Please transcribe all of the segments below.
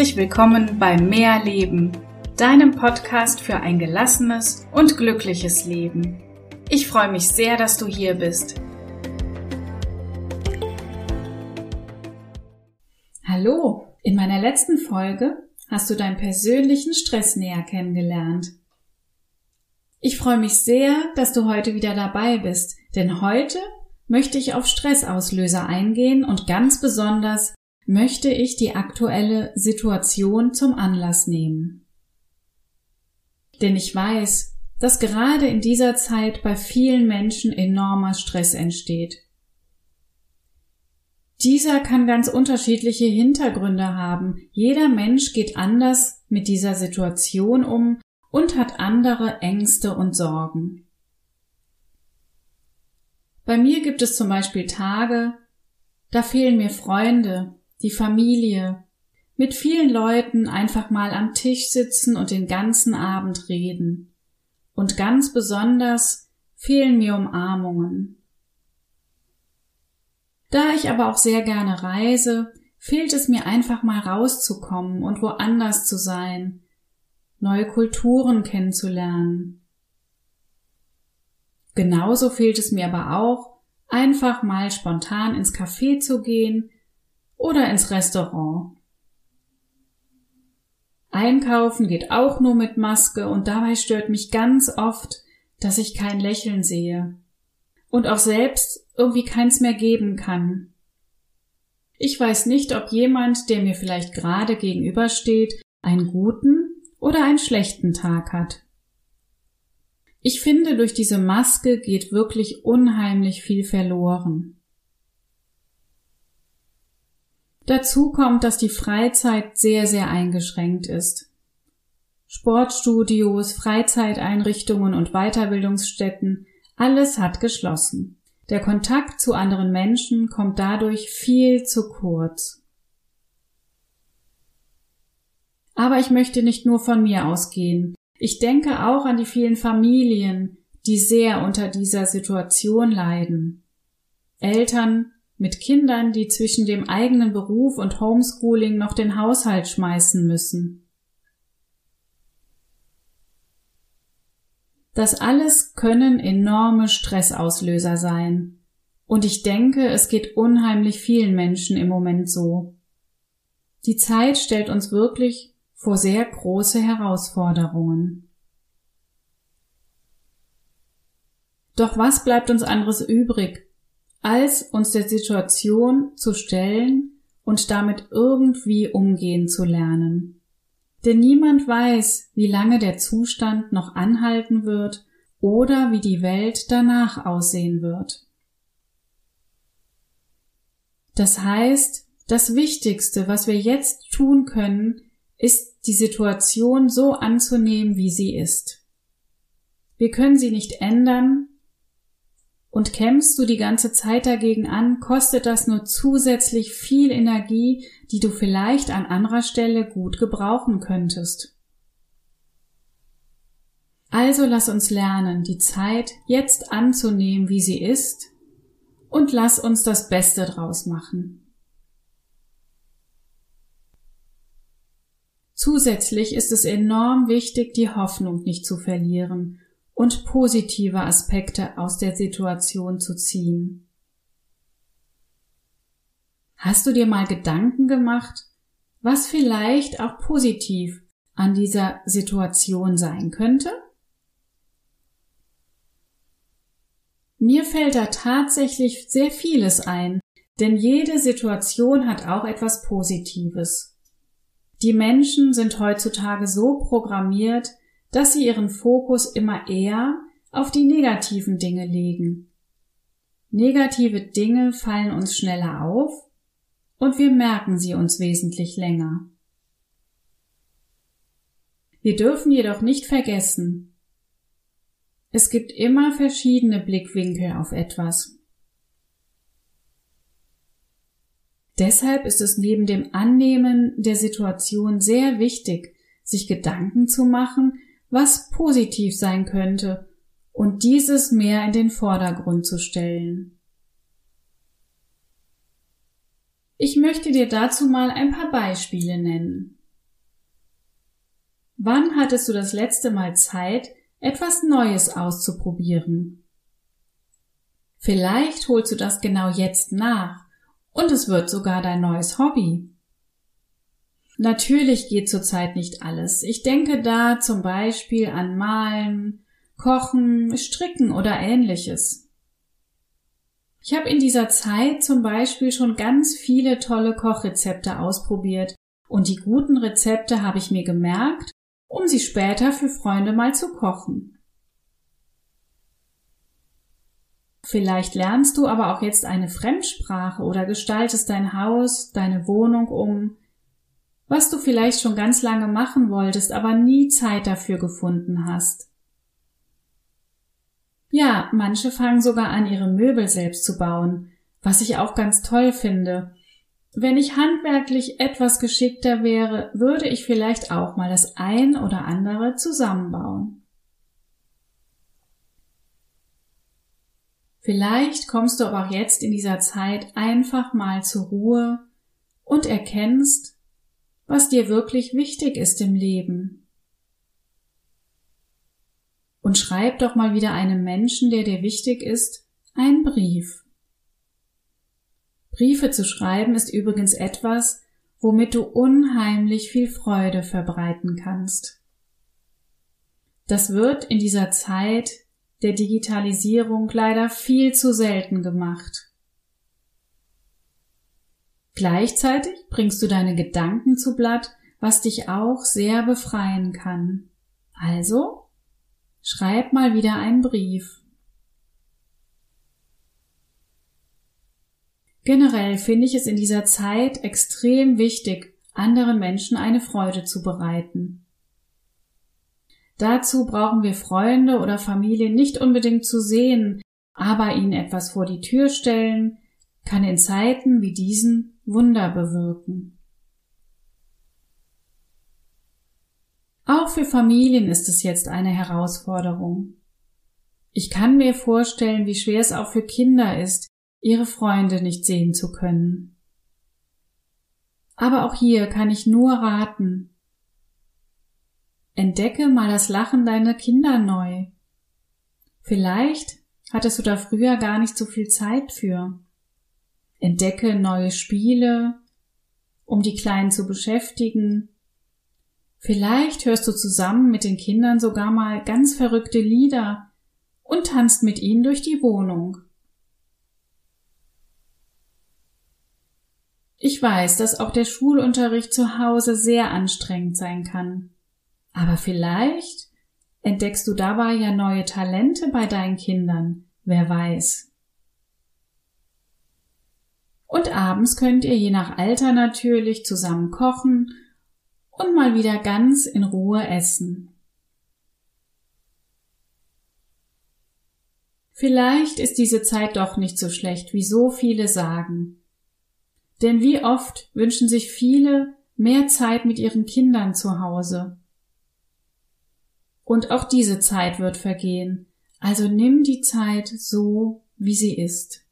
Herzlich willkommen bei Mehr Leben, deinem Podcast für ein gelassenes und glückliches Leben. Ich freue mich sehr, dass du hier bist. Hallo, in meiner letzten Folge hast du deinen persönlichen Stress näher kennengelernt. Ich freue mich sehr, dass du heute wieder dabei bist, denn heute möchte ich auf Stressauslöser eingehen und ganz besonders möchte ich die aktuelle Situation zum Anlass nehmen. Denn ich weiß, dass gerade in dieser Zeit bei vielen Menschen enormer Stress entsteht. Dieser kann ganz unterschiedliche Hintergründe haben. Jeder Mensch geht anders mit dieser Situation um und hat andere Ängste und Sorgen. Bei mir gibt es zum Beispiel Tage, da fehlen mir Freunde, die Familie, mit vielen Leuten einfach mal am Tisch sitzen und den ganzen Abend reden. Und ganz besonders fehlen mir Umarmungen. Da ich aber auch sehr gerne reise, fehlt es mir einfach mal rauszukommen und woanders zu sein, neue Kulturen kennenzulernen. Genauso fehlt es mir aber auch, einfach mal spontan ins Café zu gehen oder ins Restaurant. Einkaufen geht auch nur mit Maske und dabei stört mich ganz oft, dass ich kein Lächeln sehe und auch selbst irgendwie keins mehr geben kann. Ich weiß nicht, ob jemand, der mir vielleicht gerade gegenübersteht, einen guten oder einen schlechten Tag hat. Ich finde, durch diese Maske geht wirklich unheimlich viel verloren. Dazu kommt, dass die Freizeit sehr, sehr eingeschränkt ist. Sportstudios, Freizeiteinrichtungen und Weiterbildungsstätten, alles hat geschlossen. Der Kontakt zu anderen Menschen kommt dadurch viel zu kurz. Aber ich möchte nicht nur von mir ausgehen. Ich denke auch an die vielen Familien, die sehr unter dieser Situation leiden. Eltern, mit Kindern, die zwischen dem eigenen Beruf und Homeschooling noch den Haushalt schmeißen müssen. Das alles können enorme Stressauslöser sein. Und ich denke, es geht unheimlich vielen Menschen im Moment so. Die Zeit stellt uns wirklich vor sehr große Herausforderungen. Doch was bleibt uns anderes übrig, als uns der Situation zu stellen und damit irgendwie umgehen zu lernen. Denn niemand weiß, wie lange der Zustand noch anhalten wird oder wie die Welt danach aussehen wird. Das heißt, das Wichtigste, was wir jetzt tun können, ist die Situation so anzunehmen, wie sie ist. Wir können sie nicht ändern, und kämpfst du die ganze Zeit dagegen an, kostet das nur zusätzlich viel Energie, die du vielleicht an anderer Stelle gut gebrauchen könntest. Also lass uns lernen, die Zeit jetzt anzunehmen, wie sie ist, und lass uns das Beste draus machen. Zusätzlich ist es enorm wichtig, die Hoffnung nicht zu verlieren und positive Aspekte aus der Situation zu ziehen. Hast du dir mal Gedanken gemacht, was vielleicht auch positiv an dieser Situation sein könnte? Mir fällt da tatsächlich sehr vieles ein, denn jede Situation hat auch etwas Positives. Die Menschen sind heutzutage so programmiert, dass sie ihren Fokus immer eher auf die negativen Dinge legen. Negative Dinge fallen uns schneller auf und wir merken sie uns wesentlich länger. Wir dürfen jedoch nicht vergessen, es gibt immer verschiedene Blickwinkel auf etwas. Deshalb ist es neben dem Annehmen der Situation sehr wichtig, sich Gedanken zu machen, was positiv sein könnte und dieses mehr in den Vordergrund zu stellen. Ich möchte dir dazu mal ein paar Beispiele nennen. Wann hattest du das letzte Mal Zeit, etwas Neues auszuprobieren? Vielleicht holst du das genau jetzt nach und es wird sogar dein neues Hobby. Natürlich geht zurzeit nicht alles. Ich denke da zum Beispiel an Malen, Kochen, Stricken oder ähnliches. Ich habe in dieser Zeit zum Beispiel schon ganz viele tolle Kochrezepte ausprobiert und die guten Rezepte habe ich mir gemerkt, um sie später für Freunde mal zu kochen. Vielleicht lernst du aber auch jetzt eine Fremdsprache oder gestaltest dein Haus, deine Wohnung um, was du vielleicht schon ganz lange machen wolltest, aber nie Zeit dafür gefunden hast. Ja, manche fangen sogar an, ihre Möbel selbst zu bauen, was ich auch ganz toll finde. Wenn ich handwerklich etwas geschickter wäre, würde ich vielleicht auch mal das ein oder andere zusammenbauen. Vielleicht kommst du aber auch jetzt in dieser Zeit einfach mal zur Ruhe und erkennst, was dir wirklich wichtig ist im Leben. Und schreib doch mal wieder einem Menschen, der dir wichtig ist, einen Brief. Briefe zu schreiben ist übrigens etwas, womit du unheimlich viel Freude verbreiten kannst. Das wird in dieser Zeit der Digitalisierung leider viel zu selten gemacht. Gleichzeitig bringst du deine Gedanken zu Blatt, was dich auch sehr befreien kann. Also, schreib mal wieder einen Brief. Generell finde ich es in dieser Zeit extrem wichtig, anderen Menschen eine Freude zu bereiten. Dazu brauchen wir Freunde oder Familie nicht unbedingt zu sehen, aber ihnen etwas vor die Tür stellen, kann in Zeiten wie diesen Wunder bewirken. Auch für Familien ist es jetzt eine Herausforderung. Ich kann mir vorstellen, wie schwer es auch für Kinder ist, ihre Freunde nicht sehen zu können. Aber auch hier kann ich nur raten, Entdecke mal das Lachen deiner Kinder neu. Vielleicht hattest du da früher gar nicht so viel Zeit für. Entdecke neue Spiele, um die Kleinen zu beschäftigen. Vielleicht hörst du zusammen mit den Kindern sogar mal ganz verrückte Lieder und tanzt mit ihnen durch die Wohnung. Ich weiß, dass auch der Schulunterricht zu Hause sehr anstrengend sein kann. Aber vielleicht entdeckst du dabei ja neue Talente bei deinen Kindern, wer weiß. Und abends könnt ihr je nach Alter natürlich zusammen kochen und mal wieder ganz in Ruhe essen. Vielleicht ist diese Zeit doch nicht so schlecht, wie so viele sagen. Denn wie oft wünschen sich viele mehr Zeit mit ihren Kindern zu Hause und auch diese Zeit wird vergehen. Also nimm die Zeit so, wie sie ist.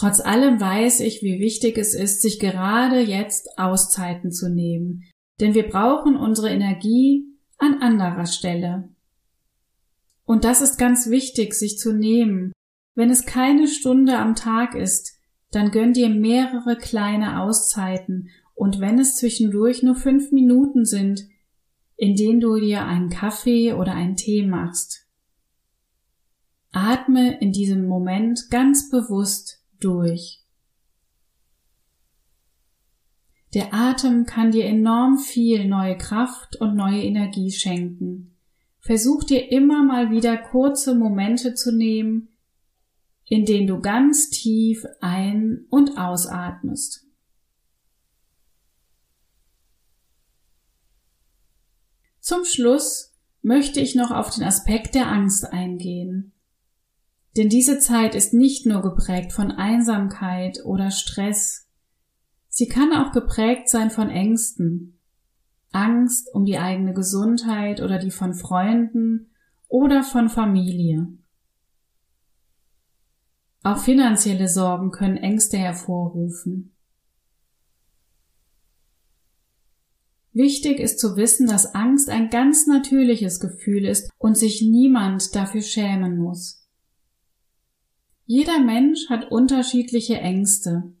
Trotz allem weiß ich, wie wichtig es ist, sich gerade jetzt Auszeiten zu nehmen, denn wir brauchen unsere Energie an anderer Stelle. Und das ist ganz wichtig, sich zu nehmen. Wenn es keine Stunde am Tag ist, dann gönn dir mehrere kleine Auszeiten und wenn es zwischendurch nur fünf Minuten sind, in denen du dir einen Kaffee oder einen Tee machst. Atme in diesem Moment ganz bewusst durch. Der Atem kann dir enorm viel neue Kraft und neue Energie schenken. Versuch dir immer mal wieder kurze Momente zu nehmen, in denen du ganz tief ein- und ausatmest. Zum Schluss möchte ich noch auf den Aspekt der Angst eingehen. Denn diese Zeit ist nicht nur geprägt von Einsamkeit oder Stress, sie kann auch geprägt sein von Ängsten. Angst um die eigene Gesundheit oder die von Freunden oder von Familie. Auch finanzielle Sorgen können Ängste hervorrufen. Wichtig ist zu wissen, dass Angst ein ganz natürliches Gefühl ist und sich niemand dafür schämen muss. Jeder Mensch hat unterschiedliche Ängste.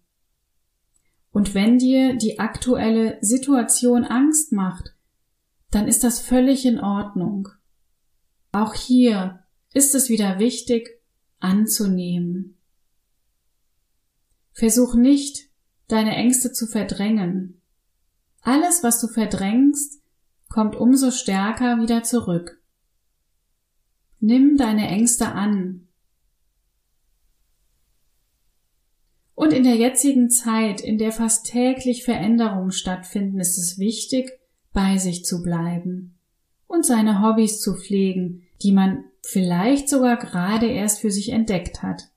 Und wenn dir die aktuelle Situation Angst macht, dann ist das völlig in Ordnung. Auch hier ist es wieder wichtig anzunehmen. Versuch nicht, deine Ängste zu verdrängen. Alles, was du verdrängst, kommt umso stärker wieder zurück. Nimm deine Ängste an. Und in der jetzigen Zeit, in der fast täglich Veränderungen stattfinden, ist es wichtig, bei sich zu bleiben und seine Hobbys zu pflegen, die man vielleicht sogar gerade erst für sich entdeckt hat.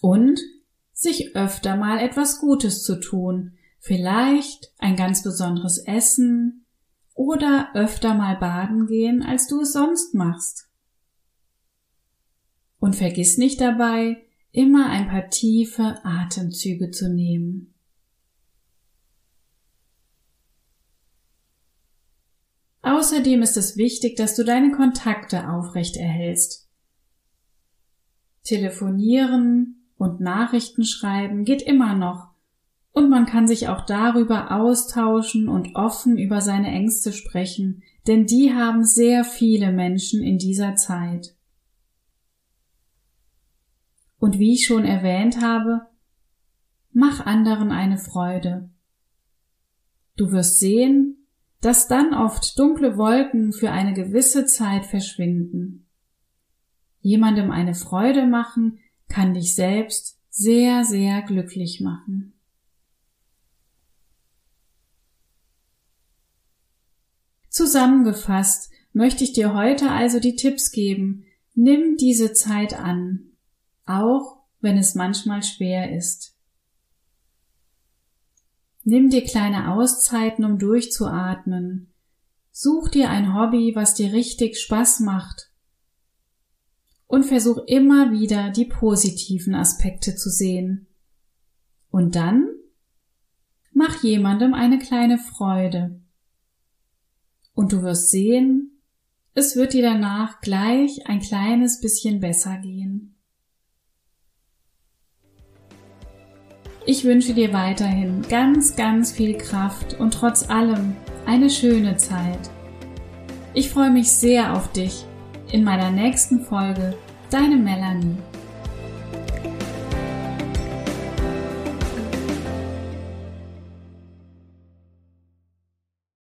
Und sich öfter mal etwas Gutes zu tun, vielleicht ein ganz besonderes Essen oder öfter mal baden gehen, als du es sonst machst. Und vergiss nicht dabei, immer ein paar tiefe Atemzüge zu nehmen. Außerdem ist es wichtig, dass du deine Kontakte aufrecht erhältst. Telefonieren und Nachrichten schreiben geht immer noch, und man kann sich auch darüber austauschen und offen über seine Ängste sprechen, denn die haben sehr viele Menschen in dieser Zeit. Und wie ich schon erwähnt habe, mach anderen eine Freude. Du wirst sehen, dass dann oft dunkle Wolken für eine gewisse Zeit verschwinden. Jemandem eine Freude machen kann dich selbst sehr, sehr glücklich machen. Zusammengefasst möchte ich dir heute also die Tipps geben. Nimm diese Zeit an, auch wenn es manchmal schwer ist. Nimm dir kleine Auszeiten, um durchzuatmen. Such dir ein Hobby, was dir richtig Spaß macht. Und versuch immer wieder die positiven Aspekte zu sehen. Und dann mach jemandem eine kleine Freude. Und du wirst sehen, es wird dir danach gleich ein kleines bisschen besser gehen. Ich wünsche dir weiterhin ganz, ganz viel Kraft und trotz allem eine schöne Zeit. Ich freue mich sehr auf dich in meiner nächsten Folge. Deine Melanie.